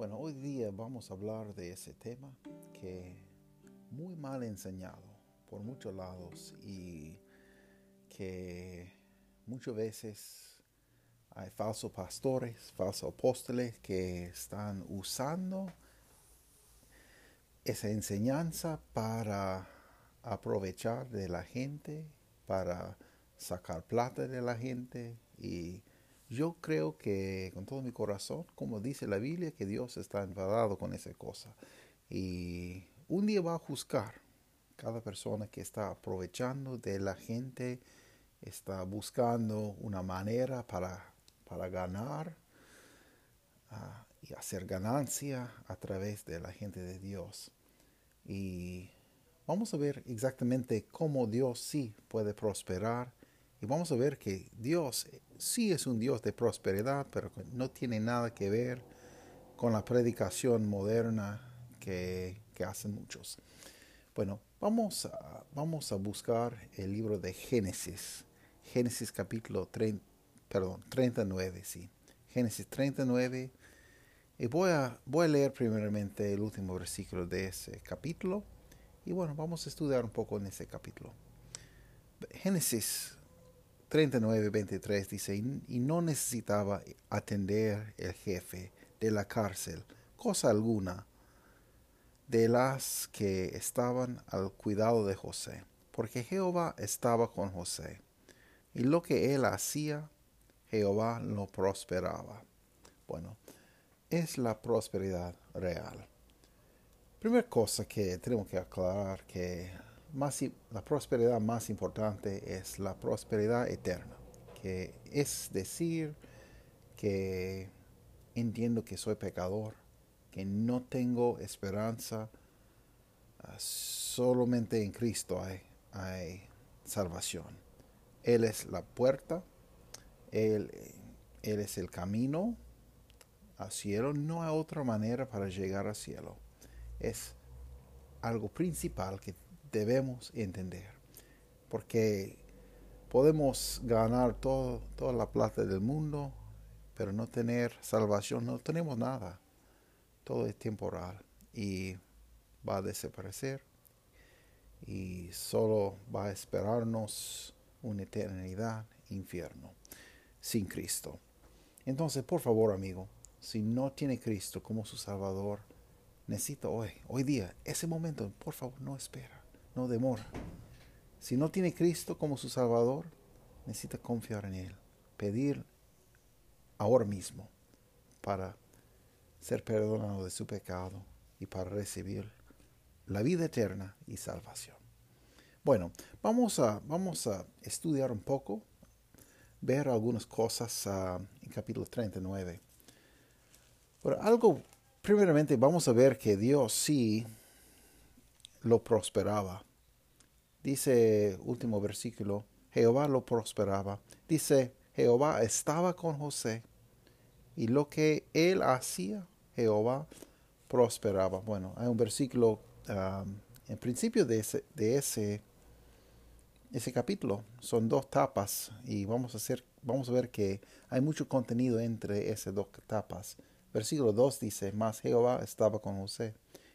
Bueno, hoy día vamos a hablar de ese tema que muy mal enseñado por muchos lados y que muchas veces hay falsos pastores, falsos apóstoles que están usando esa enseñanza para aprovechar de la gente, para sacar plata de la gente y yo creo que con todo mi corazón, como dice la Biblia, que Dios está enfadado con esa cosa. Y un día va a juzgar cada persona que está aprovechando de la gente, está buscando una manera para, para ganar uh, y hacer ganancia a través de la gente de Dios. Y vamos a ver exactamente cómo Dios sí puede prosperar y vamos a ver que Dios sí es un Dios de prosperidad, pero no tiene nada que ver con la predicación moderna que, hacen muchos. Bueno, vamos a, vamos a buscar el libro de Génesis. Génesis capítulo 30, perdón, 39, sí. Génesis 39. Y voy a, voy a leer primeramente el último versículo de ese capítulo. Y bueno, vamos a estudiar un poco en ese capítulo. Génesis 39, 23 dice, y no necesitaba atender el jefe de la cárcel, cosa alguna, de las que estaban al cuidado de José, porque Jehová estaba con José, y lo que él hacía, Jehová lo prosperaba. Bueno, es la prosperidad real. Primera cosa que tenemos que aclarar que más, la prosperidad más importante es la prosperidad eterna, que es decir que entiendo que soy pecador, que no tengo esperanza, ah, solamente en Cristo hay, hay salvación. Él es la puerta, él, él es el camino al cielo, no hay otra manera para llegar al cielo. Es algo principal que debemos entender. Porque podemos ganar todo, toda la plata del mundo, pero no tener salvación, no tenemos nada. Todo es temporal y va a desaparecer y solo va a esperarnos una eternidad infierno sin Cristo. Entonces, por favor, amigo, si no tiene Cristo como su Salvador, necesita hoy, hoy día, ese momento, por favor, no espera no demora. Si no tiene Cristo como su Salvador, necesita confiar en Él, pedir ahora mismo para ser perdonado de su pecado y para recibir la vida eterna y salvación. Bueno, vamos a, vamos a estudiar un poco, ver algunas cosas uh, en capítulo 39. Pero algo, primeramente vamos a ver que Dios sí lo prosperaba. Dice último versículo, Jehová lo prosperaba. Dice, Jehová estaba con José y lo que él hacía, Jehová prosperaba. Bueno, hay un versículo um, en principio de ese, ese capítulo. Son dos tapas y vamos a, hacer, vamos a ver que hay mucho contenido entre esas dos tapas. Versículo 2 dice, mas Jehová estaba con José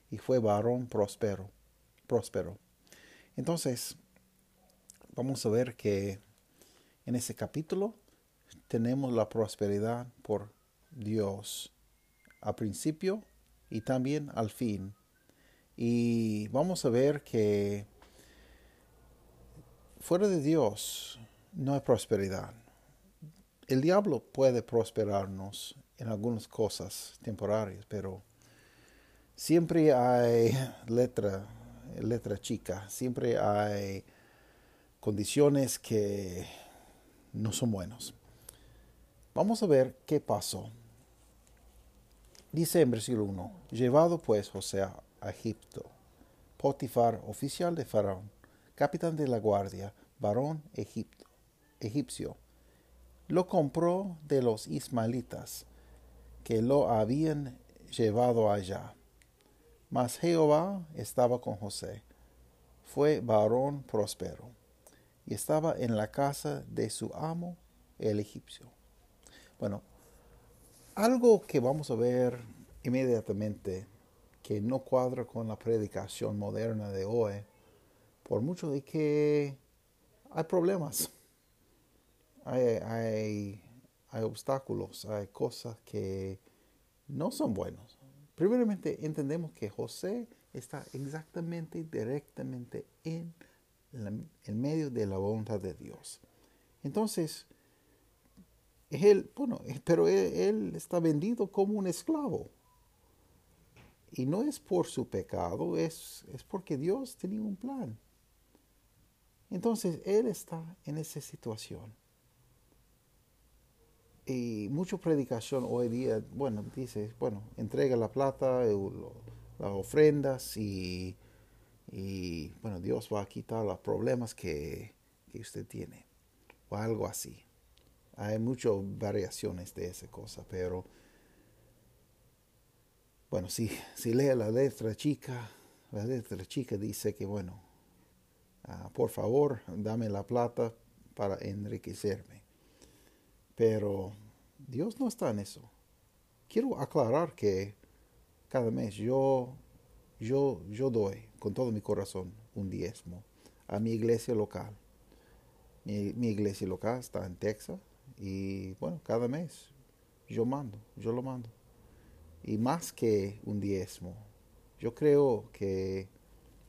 y fue varón próspero próspero. Entonces, vamos a ver que en ese capítulo tenemos la prosperidad por Dios al principio y también al fin. Y vamos a ver que fuera de Dios no hay prosperidad. El diablo puede prosperarnos en algunas cosas temporarias, pero siempre hay letra letra chica. Siempre hay condiciones que no son buenos. Vamos a ver qué pasó. Dice en versículo 1, llevado pues José a Egipto, Potifar, oficial de Faraón, capitán de la guardia, varón Egipto, egipcio, lo compró de los ismaelitas que lo habían llevado allá. Mas Jehová estaba con José, fue varón próspero, y estaba en la casa de su amo el egipcio. Bueno, algo que vamos a ver inmediatamente que no cuadra con la predicación moderna de hoy, por mucho de que hay problemas, hay, hay, obstáculos, hay cosas que no son buenos. Primeramente entendemos que José está exactamente, directamente en, el medio de la voluntad de Dios. Entonces, él, bueno, pero él, está vendido como un esclavo. Y no es por su pecado, es, es porque Dios tenía un plan. Entonces, él está en esa situación. Y mucha predicación hoy día, bueno, dice, bueno, entrega la plata, las ofrendas y, y, bueno, Dios va a quitar los problemas que, que usted tiene. O algo así. Hay muchas variaciones de esa cosa, pero bueno, si, si lee la letra chica, la letra chica dice que, bueno, ah, por favor, dame la plata para enriquecerme. Pero Dios no está en eso. Quiero aclarar que cada mes yo, yo, yo doy con todo mi corazón un diezmo a mi iglesia local. Mi, iglesia local está en Texas, y bueno, cada mes yo mando, yo lo mando. Y más que un diezmo, yo creo que,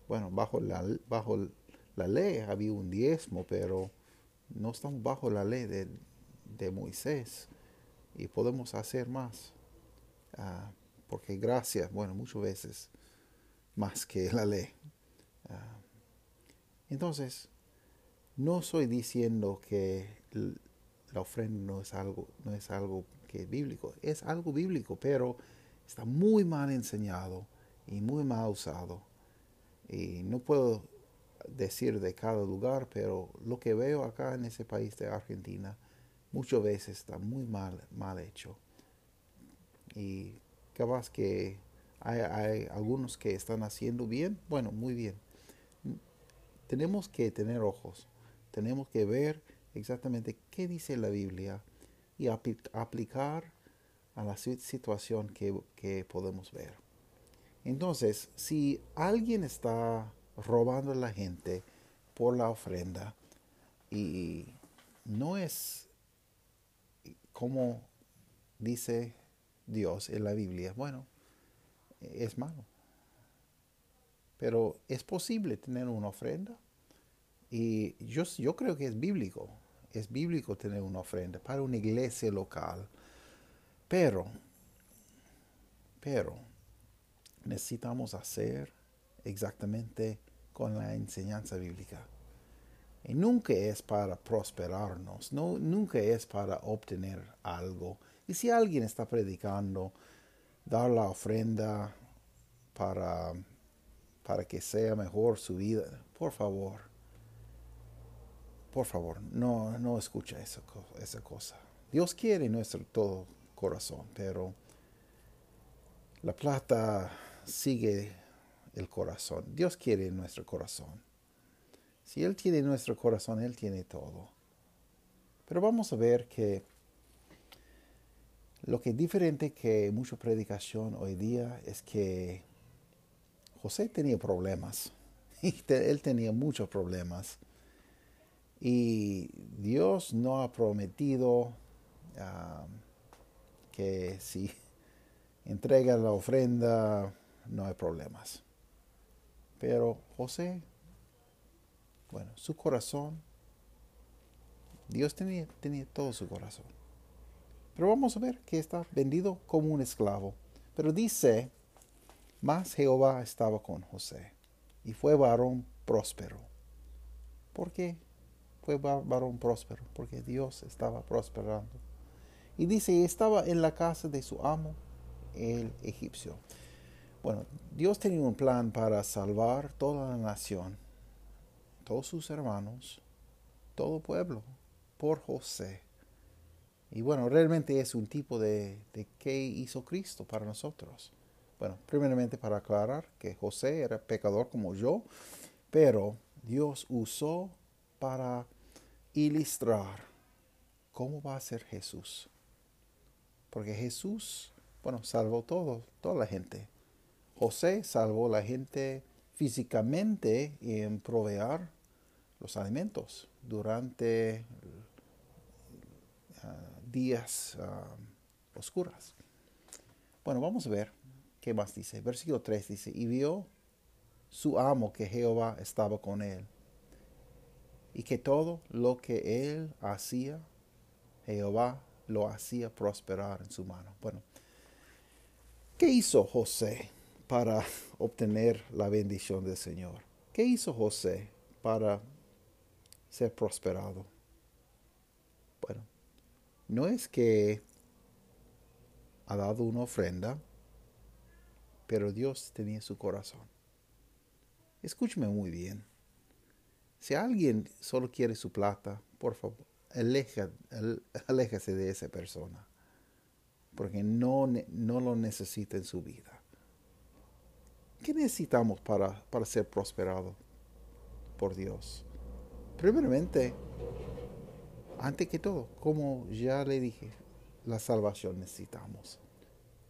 bueno, bajo la, bajo la ley había un diezmo, pero no estamos bajo la ley de, de Moisés y podemos hacer más. Ah, porque gracias, bueno, muchas veces más que la ley. Ah, entonces, no estoy diciendo que la ofrenda no es algo, no es algo que es bíblico, es algo bíblico, pero está muy mal enseñado y muy mal usado. Y no puedo decir de cada lugar, pero lo que veo acá en ese país de Argentina, muchas veces está muy mal, mal hecho. Y capaz que hay, hay algunos que están haciendo bien, bueno, muy bien. Tenemos que tener ojos, tenemos que ver exactamente qué dice la Biblia y aplicar a la situación que, podemos ver. Entonces, si alguien está robando a la gente por la ofrenda y no es como dice Dios en la Biblia, bueno, es malo. Pero es posible tener una ofrenda y yo, yo creo que es bíblico es bíblico tener una ofrenda para una iglesia local. Pero, pero, necesitamos hacer exactamente con la enseñanza bíblica. Y nunca es para prosperarnos, no, nunca es para obtener algo. Y si alguien está predicando, dar la ofrenda para, para que sea mejor su vida, por favor, por favor, no, no escucha esa, esa cosa. Dios quiere nuestro todo corazón, pero la plata sigue el corazón. Dios quiere nuestro corazón. Si Él tiene nuestro corazón, Él tiene todo. Pero vamos a ver que lo que es diferente que mucha predicación hoy día es que José tenía problemas. él tenía muchos problemas. Y Dios no ha prometido ah, que si entrega la ofrenda no hay problemas. Pero José, bueno, su corazón, Dios tenía, tenía todo su corazón. Pero vamos a ver que está vendido como un esclavo. Pero dice, más Jehová estaba con José y fue varón próspero. ¿Por qué? fue varón próspero, porque Dios estaba prosperando. Y dice, estaba en la casa de su amo, el egipcio. Bueno, Dios tenía un plan para salvar toda la nación, todos sus hermanos, todo pueblo, por José. Y bueno, realmente es un tipo de, de qué hizo Cristo para nosotros. Bueno, primeramente para aclarar que José era pecador como yo, pero Dios usó para ilustrar cómo va a ser Jesús. Porque Jesús, bueno, salvó todo, toda la gente. José salvó la gente físicamente en proveer los alimentos durante ah, días uh, oscuras. Bueno, vamos a ver qué más dice. Versículo 3 dice, y vio su amo que Jehová estaba con él, y que todo lo que él hacía, Jehová lo hacía prosperar en su mano. Bueno, ¿qué hizo José para obtener la bendición del Señor? ¿Qué hizo José para ser prosperado? Bueno, no es que ha dado una ofrenda, pero Dios tenía su corazón. Escúcheme muy bien. Si alguien solo quiere su plata, por favor, aléjese de esa persona, porque no, no lo necesita en su vida. ¿Qué necesitamos para, para ser prosperados por Dios? Primeramente, antes que todo, como ya le dije, la salvación necesitamos.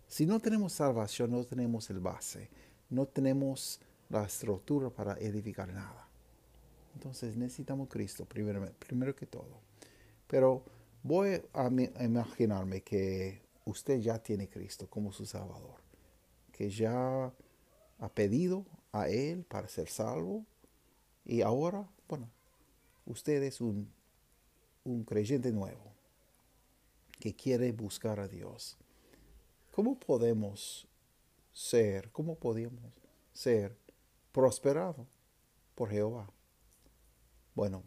Si no tenemos salvación, no tenemos el base, no tenemos la estructura para edificar nada. Entonces necesitamos Cristo primero, que todo. Pero voy a imaginarme que usted ya tiene Cristo como su Salvador, que ya ha pedido a Él para ser salvo y ahora, bueno, usted es un, un creyente nuevo que quiere buscar a Dios. ¿Cómo podemos ser, cómo podemos ser prosperados por Jehová? Bueno,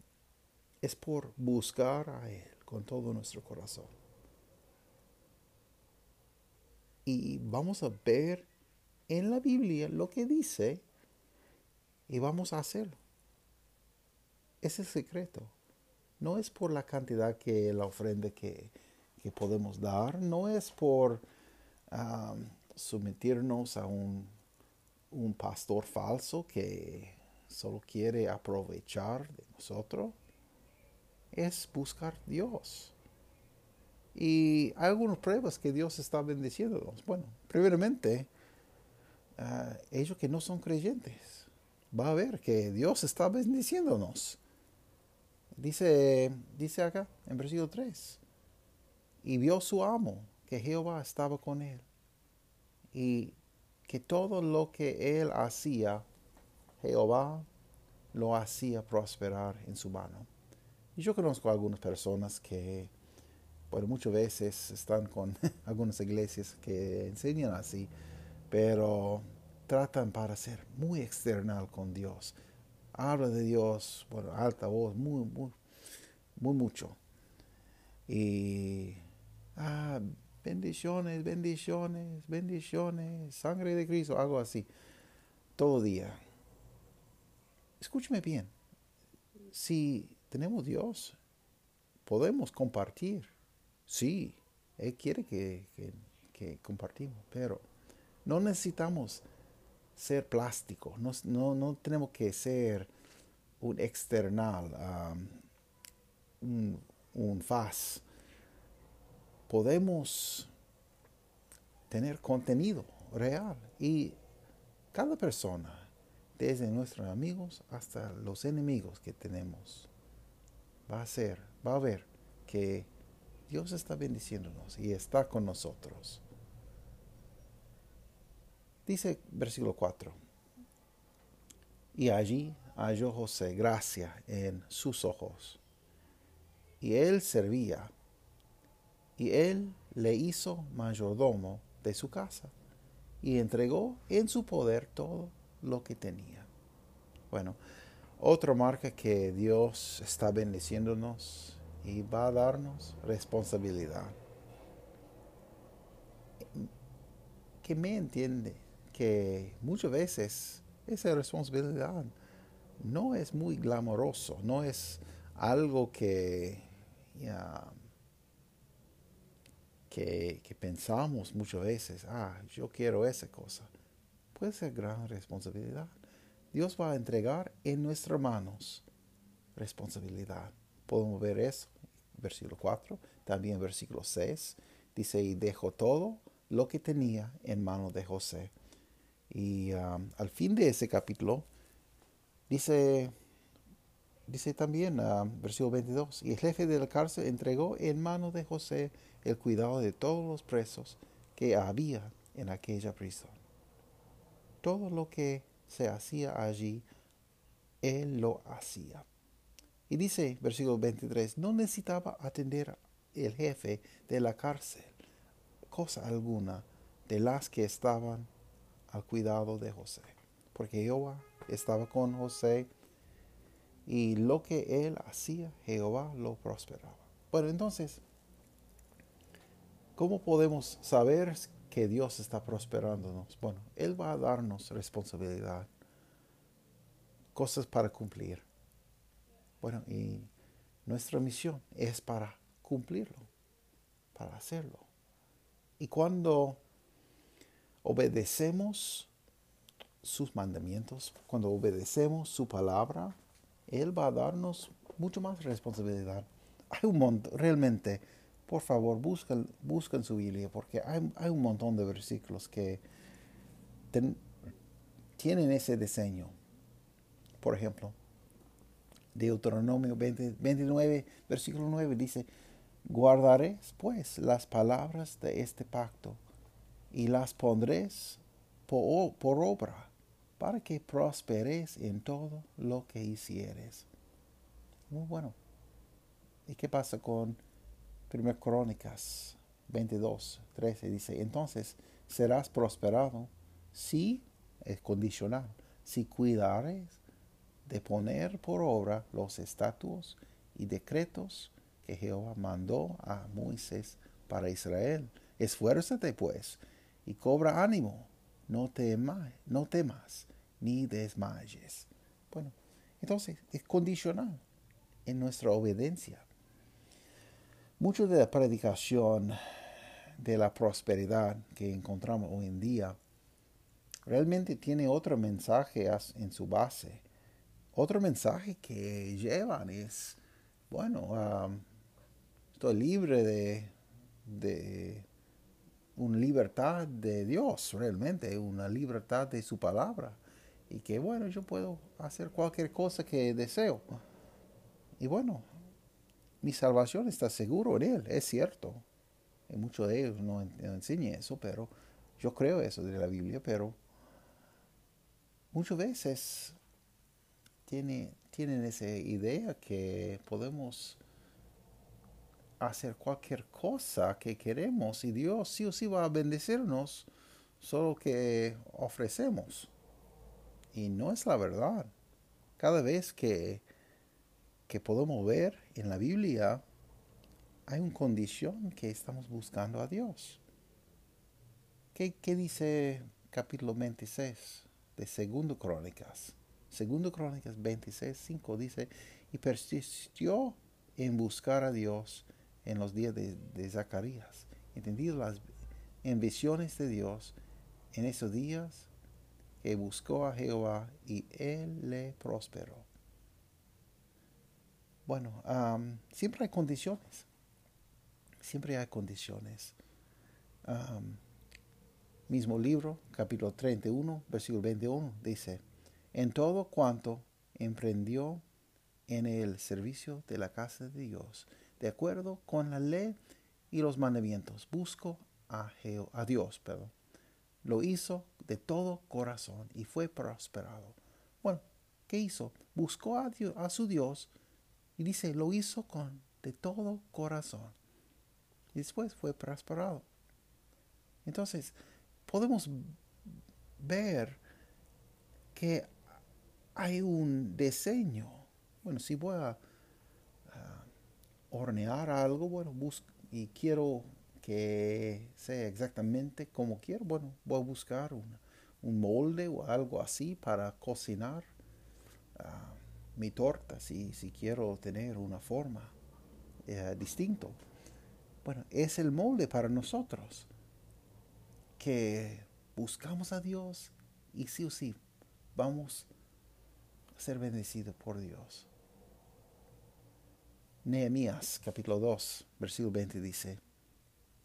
es por buscar a Él con todo nuestro corazón. Y vamos a ver en la Biblia lo que dice y vamos a hacerlo. Es el secreto. No es por la cantidad que la ofrenda que, podemos dar, no es por someternos a un, un pastor falso que solo quiere aprovechar de nosotros es buscar Dios. Y hay algunas pruebas que Dios está bendiciéndonos. Bueno, primeramente, ah, ellos que no son creyentes, va a ver que Dios está bendiciéndonos. Dice, dice acá en versículo 3, y vio su amo que Jehová estaba con él y que todo lo que él hacía, Jehová lo hacía prosperar en su mano. Y yo conozco a algunas personas que, bueno, muchas veces están con algunas iglesias que enseñan así, pero tratan para ser muy external con Dios. Habla de Dios, bueno, alta voz, muy, muy, muy mucho. Y, ah, bendiciones, bendiciones, bendiciones, sangre de Cristo, algo así, todo día. Escúcheme bien, si tenemos Dios. Podemos compartir. Sí, Él quiere que, compartimos, pero no necesitamos ser plástico. No, no, tenemos que ser un external, un, un faz. Podemos tener contenido real y cada persona, desde nuestros amigos hasta los enemigos que tenemos, va a ser, va a ver que Dios está bendiciéndonos y está con nosotros. Dice versículo 4. Y allí halló José gracia en sus ojos. Y él servía. Y él le hizo mayordomo de su casa. Y entregó en su poder todo lo que tenía. Bueno, otra marca que Dios está bendiciéndonos y va a darnos responsabilidad. que me entiende que muchas veces esa responsabilidad no es muy glamoroso, no es algo que, que, pensamos muchas veces, ah, yo quiero esa cosa. Puede ser gran responsabilidad. Dios va a entregar en nuestras manos responsabilidad. Podemos ver eso, versículo 4, también versículo 6, dice, y dejó todo lo que tenía en manos de José. Y al fin de ese capítulo, dice, dice también, versículo 22, y el jefe de la cárcel entregó en manos de José el cuidado de todos los presos que había en aquella prisión. Todo lo que se hacía allí, él lo hacía. Y dice, versículo 23, no necesitaba atender el jefe de la cárcel, cosa alguna de las que estaban al cuidado de José, porque Jehová estaba con José y lo que él hacía, Jehová lo prosperaba. Bueno, entonces, ¿cómo podemos saber que Dios está prosperándonos? Bueno, Él va a darnos responsabilidad, cosas para cumplir. Bueno, y nuestra misión es para cumplirlo, para hacerlo. Y cuando obedecemos sus mandamientos, cuando obedecemos su palabra, Él va a darnos mucho más responsabilidad. Hay un montón, realmente, por favor, busquen, busquen su Biblia, porque hay, hay, un montón de versículos que tienen ese diseño. Por ejemplo, Deuteronomio 20, 29, versículo 9 dice, guardaré pues las palabras de este pacto y las pondréis por, obra para que prosperes en todo lo que hicieres. Muy bueno. ¿Y qué pasa con 1 Crónicas 22, 13? Dice, entonces serás prosperado si, es condicional, si cuidares de poner por obra los estatutos y decretos que Jehová mandó a Moisés para Israel. Esfuérzate pues y cobra ánimo, no, temas, no temas ni desmayes. Bueno, entonces es condicional en nuestra obediencia. Mucho de la predicación de la prosperidad que encontramos hoy en día realmente tiene otro mensaje en su base otro mensaje que llevan es, bueno, estoy libre de, de una libertad de Dios, realmente, una libertad de su palabra. Y que, bueno, yo puedo hacer cualquier cosa que deseo. Y bueno, mi salvación está seguro en Él, es cierto. Y muchos de ellos no, enseñan eso, pero yo creo eso de la Biblia, pero muchas veces tienen esa idea que podemos hacer cualquier cosa que queremos y Dios sí o sí va a bendecirnos solo que ofrecemos. Y no es la verdad. Cada vez que, que podemos ver en la Biblia, hay una condición que estamos buscando a Dios. ¿Qué, qué dice capítulo 26 de Segundo Crónicas? Segundo Crónicas 26, 5 dice, y persistió en buscar a Dios en los días de, Zacarías. Entendido las en visiones de Dios en esos días que buscó a Jehová y él le prosperó. Bueno, siempre hay condiciones. Siempre hay condiciones. mismo libro, capítulo 31, versículo 21, dice, en todo cuanto emprendió en el servicio de la casa de Dios, de acuerdo con la ley y los mandamientos. Busco a, a Dios, perdón. Lo hizo de todo corazón y fue prosperado. Bueno, ¿qué hizo? Buscó a, Dios, a su Dios y dice, lo hizo con de todo corazón. Y después fue prosperado. Entonces, podemos ver que hay un diseño. Bueno, si voy a hornear algo, bueno, busco y quiero que sea exactamente como quiero, bueno, voy a buscar un molde o algo así para cocinar ah, mi torta si, si, quiero tener una forma eh, distinta. Bueno, es el molde para nosotros que buscamos a Dios y sí o sí vamos a ser bendecidos por Dios. Nehemías capítulo 2, versículo 20 dice,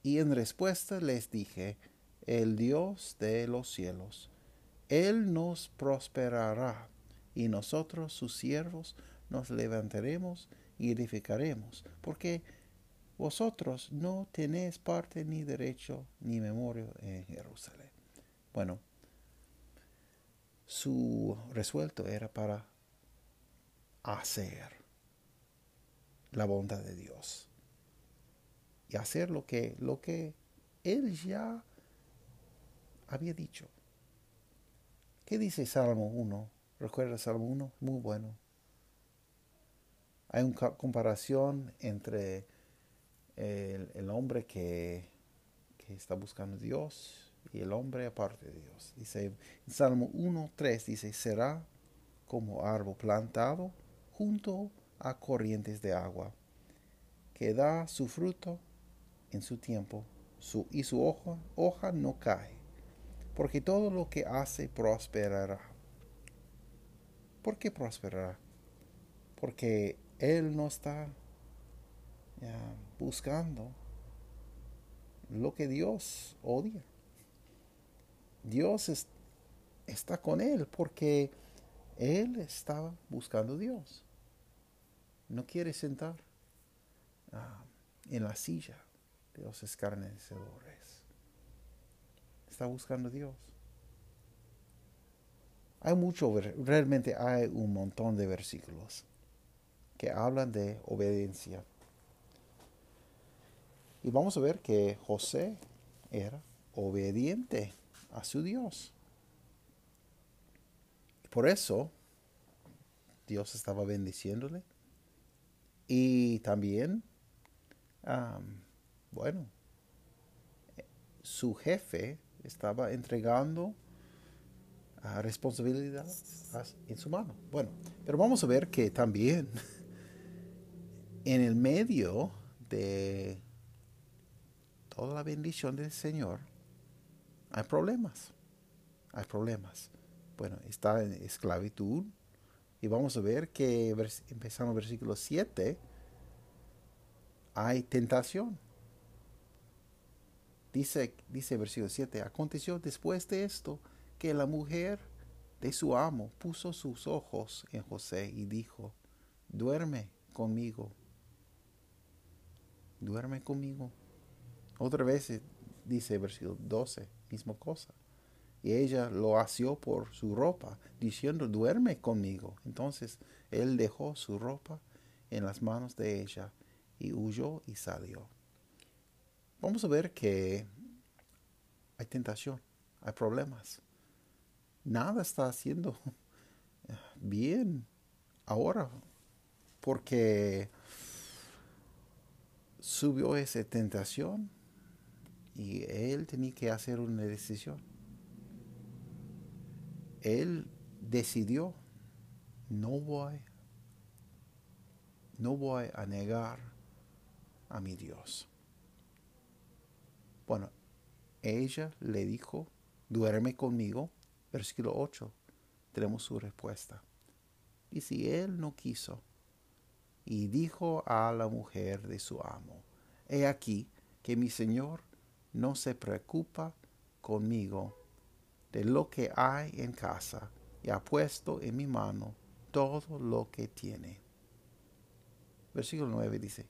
y en respuesta les dije, el Dios de los cielos, Él nos prosperará, y nosotros sus siervos nos levantaremos y edificaremos, porque vosotros no tenéis parte ni derecho ni memoria en Jerusalén. Bueno, su resuelto era para hacer la bondad de Dios y hacer lo que, lo que él ya había dicho. ¿Qué dice Salmo 1? ¿Recuerda Salmo 1? Muy bueno. Hay una comparación entre el, hombre que, está buscando Dios y el hombre aparte de Dios. Dice en Salmo 1.3 dice, será como árbol plantado junto a corrientes de agua, que da su fruto en su tiempo y su hoja, hoja no cae, porque todo lo que hace prosperará. ¿Por qué prosperará? Porque Él no está buscando lo que Dios odia. Dios está con Él porque Él estaba buscando a Dios. No quiere sentar ah, en la silla de los escarnecedores. Está buscando a Dios. Hay mucho, realmente hay un montón de versículos que hablan de obediencia. Y vamos a ver que José era obediente a su Dios. Por eso Dios estaba bendiciéndole. Y también bueno, su jefe estaba entregando a responsabilidad en su mano. Bueno, pero vamos a ver que también en el medio de toda la bendición del Señor hay problemas. Hay problemas. Bueno, está en esclavitud. Y vamos a ver que empezando el versículo 7, hay tentación. Dice, dice versículo 7, aconteció después de esto que la mujer de su amo puso sus ojos en José y dijo, duerme conmigo, duerme conmigo. Otra vez dice versículo 12, misma cosa. Y ella lo asió por su ropa, diciendo, duerme conmigo. Entonces él dejó su ropa en las manos de ella y huyó y salió vamos a ver que hay tentación, hay problemas. Nada está haciendo bien ahora porque subió esa tentación y él tenía que hacer una decisión. Él decidió, no voy, no voy a negar a mi Dios. Bueno, ella le dijo, duerme conmigo. Versículo 8, tenemos su respuesta. Y si él no quiso, y dijo a la mujer de su amo, he aquí que mi señor no se preocupa conmigo de lo que hay en casa, y ha puesto en mi mano todo lo que tiene. Versículo 9 dice,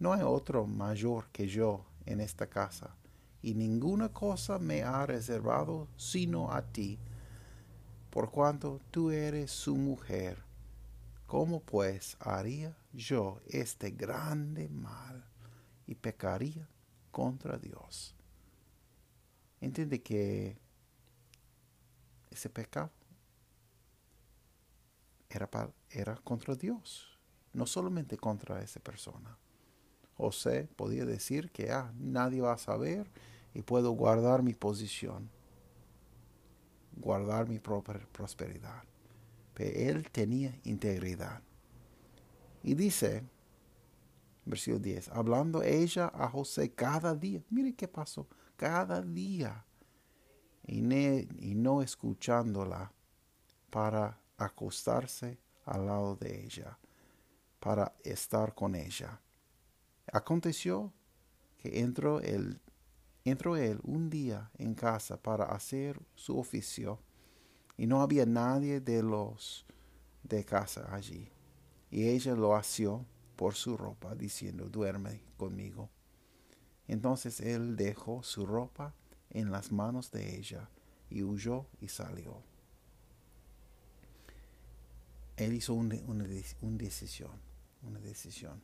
no hay otro mayor que yo en esta casa, y ninguna cosa me ha reservado sino a ti, por cuanto tú eres su mujer. ¿Cómo pues haría yo este grande mal y pecaría contra Dios? Entiende que ese pecado era, era contra Dios, no solamente contra esa persona. José podía decir que ah, nadie va a saber y puedo guardar mi posición, guardar mi propia prosperidad. Pero él tenía integridad. Y dice, versículo 10, hablando ella a José cada día, mire qué pasó, cada día, y, no escuchándola para acostarse al lado de ella, para estar con ella. Aconteció que entró él, entró él un día en casa para hacer su oficio, y no había nadie de los de casa allí. Y ella lo asió por su ropa, diciendo, duerme conmigo. Entonces él dejó su ropa en las manos de ella y huyó y salió. Él hizo una, decisión, una decisión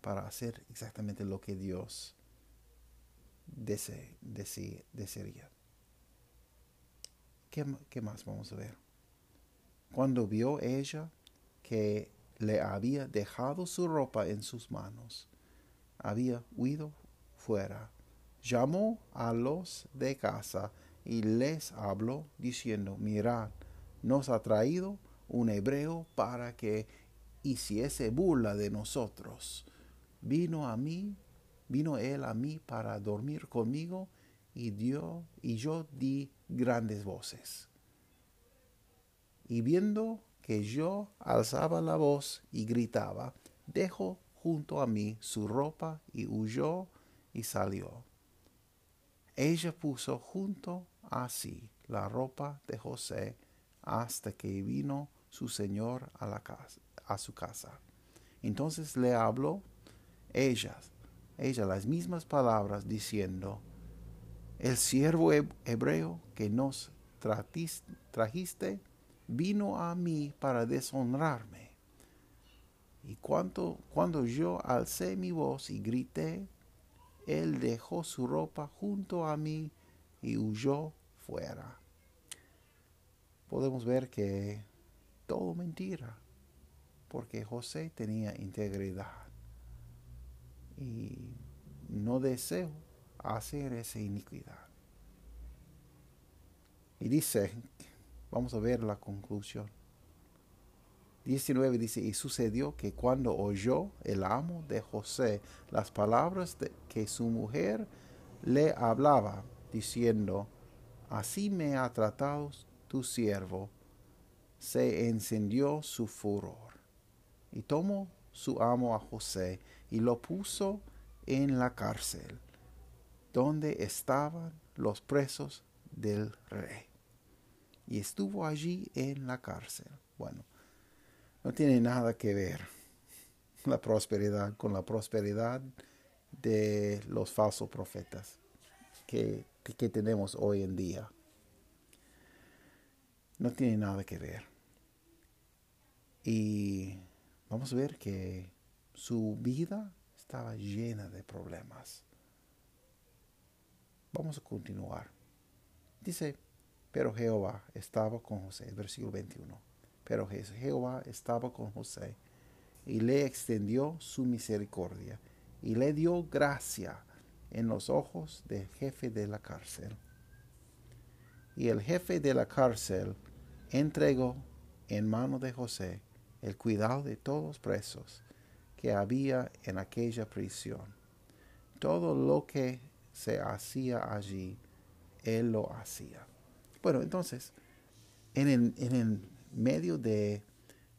para hacer exactamente lo que Dios desearía. ¿Qué, ¿Qué más vamos a ver? Cuando vio ella que le había dejado su ropa en sus manos, había huido fuera, llamó a los de casa y les habló diciendo, mirad, nos ha traído un hebreo para que hiciese burla de nosotros. Vino a mí, vino él a mí para dormir conmigo y dio y yo di grandes voces. Y viendo que yo alzaba la voz y gritaba, dejó junto a mí su ropa y huyó y salió. Ella puso junto a sí la ropa de José hasta que vino su señor a, casa, su casa. Entonces le habló ella, ella las mismas palabras diciendo, el siervo hebreo que nos trajiste vino a mí para deshonrarme. Y cuando, cuando yo alcé mi voz y grité, él dejó su ropa junto a mí y huyó fuera. Podemos ver que todo mentira, porque José tenía integridad y no deseo hacer esa iniquidad. Y dice Vamos a ver la conclusión. 19 dice, y sucedió que cuando oyó el amo de José las palabras de que su mujer le hablaba, diciendo, así me ha tratado tu siervo, se encendió su furor. Y tomó su amo a José y lo puso en la cárcel, donde estaban los presos del rey y estuvo allí en la cárcel. Bueno, no tiene nada que ver la prosperidad con la prosperidad de los falsos profetas que, que tenemos hoy en día. No tiene nada que ver. Y vamos a ver que su vida estaba llena de problemas. Vamos a continuar. Dice, pero Jehová estaba con José, versículo 21. Pero Jehová estaba con José y le extendió su misericordia y le dio gracia en los ojos del jefe de la cárcel. Y el jefe de la cárcel entregó en mano de José el cuidado de todos los presos que había en aquella prisión. Todo lo que se hacía allí, él lo hacía. Bueno, entonces, en el, medio de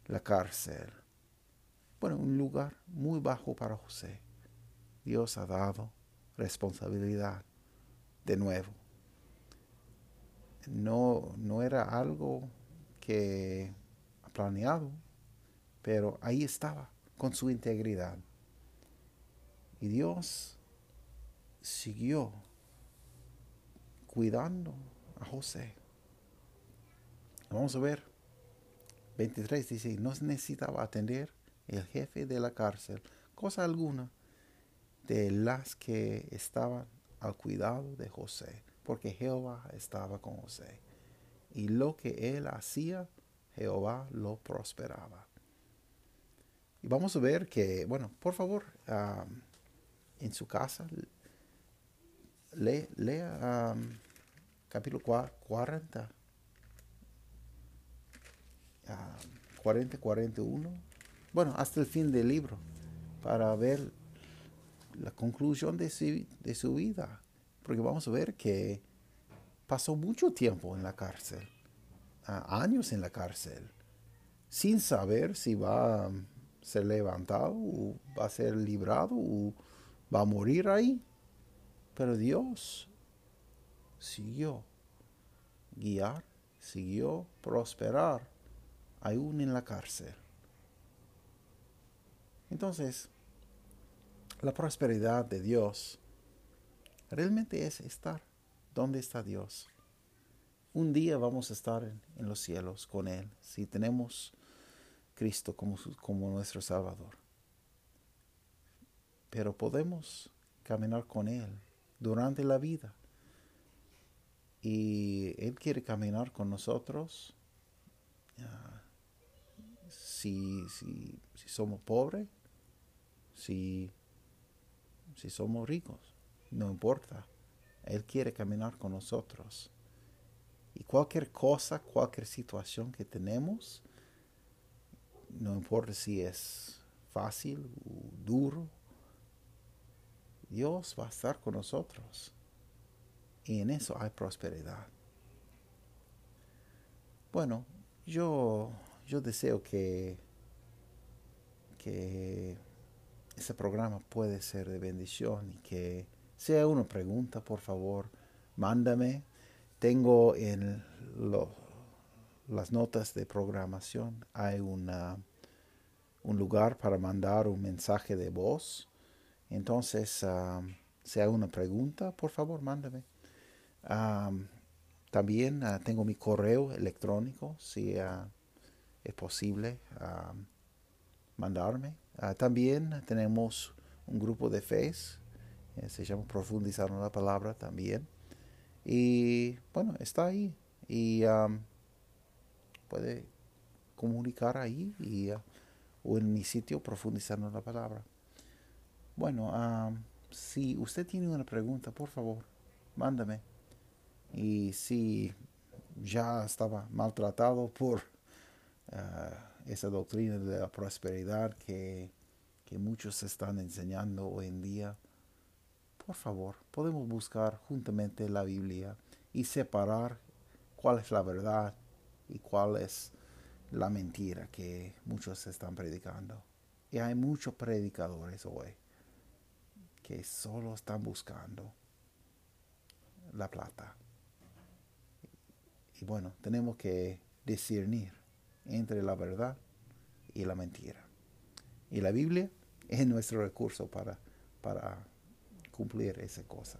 la cárcel, bueno, un lugar muy bajo para José, Dios ha dado responsabilidad de nuevo. No, no era algo que ha planeado, pero ahí estaba, con su integridad. Y Dios siguió cuidando a José. Vamos a ver. 23 dice, no necesitaba atender el jefe de la cárcel, cosa alguna, de las que estaban al cuidado de José, porque Jehová estaba con José. Y lo que él hacía, Jehová lo prosperaba. Y vamos a ver que, bueno, por favor, en su casa, lea capítulo 40, 40, 41, bueno, hasta el fin del libro, para ver la conclusión de su, de su vida. Porque vamos a ver que pasó mucho tiempo en la cárcel, años en la cárcel, sin saber si va a ser levantado o va a ser librado o va a morir ahí. Pero Dios siguió guiar, siguió prosperar aún en la cárcel. Entonces, la prosperidad de Dios realmente es estar donde está Dios. Un día vamos a estar en, los cielos con Él si tenemos Cristo como, nuestro Salvador. Pero podemos caminar con Él durante la vida. Y Él quiere caminar con nosotros si, si, somos pobres, si si somos ricos, no importa. Él quiere caminar con nosotros. Y cualquier cosa, cualquier situación que tenemos, no importa si es fácil o duro, Dios va a estar con nosotros. Y en eso hay prosperidad. Bueno, yo, yo deseo que, que ese programa puede ser de bendición y que sea una pregunta, por favor, mándame. Tengo en las notas de programación, hay una, un lugar para mandar un mensaje de voz. Entonces, um, si hay una pregunta, por favor, mándame. También uh, tengo mi correo electrónico, si uh, es posible um, mandarme. Ah, también tenemos un grupo de fe, eh, se llama Profundizando la Palabra también. Y bueno, está ahí y puede comunicar ahí ah, o en mi sitio Profundizando la Palabra. Bueno, si usted tiene una pregunta, por favor, mándame. Y si ya estaba maltratado por... Ah, esa doctrina de la prosperidad que, que muchos están enseñando hoy en día, por favor, podemos buscar juntamente la Biblia y separar cuál es la verdad y cuál es la mentira que muchos están predicando. Y hay muchos predicadores hoy que solo están buscando la plata. Y bueno, tenemos que discernir entre la verdad y la mentira. Y la Biblia es nuestro recurso para, para cumplir esa cosa.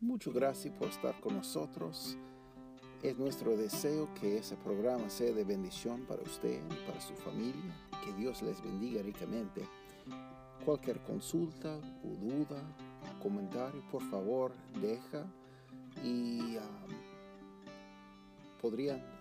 Muchas gracias por estar con nosotros. Es nuestro deseo que ese programa sea de bendición para usted y para su familia. Que Dios les bendiga ricamente. Cualquier consulta o duda, comentario, por favor, deja. Y um, podrían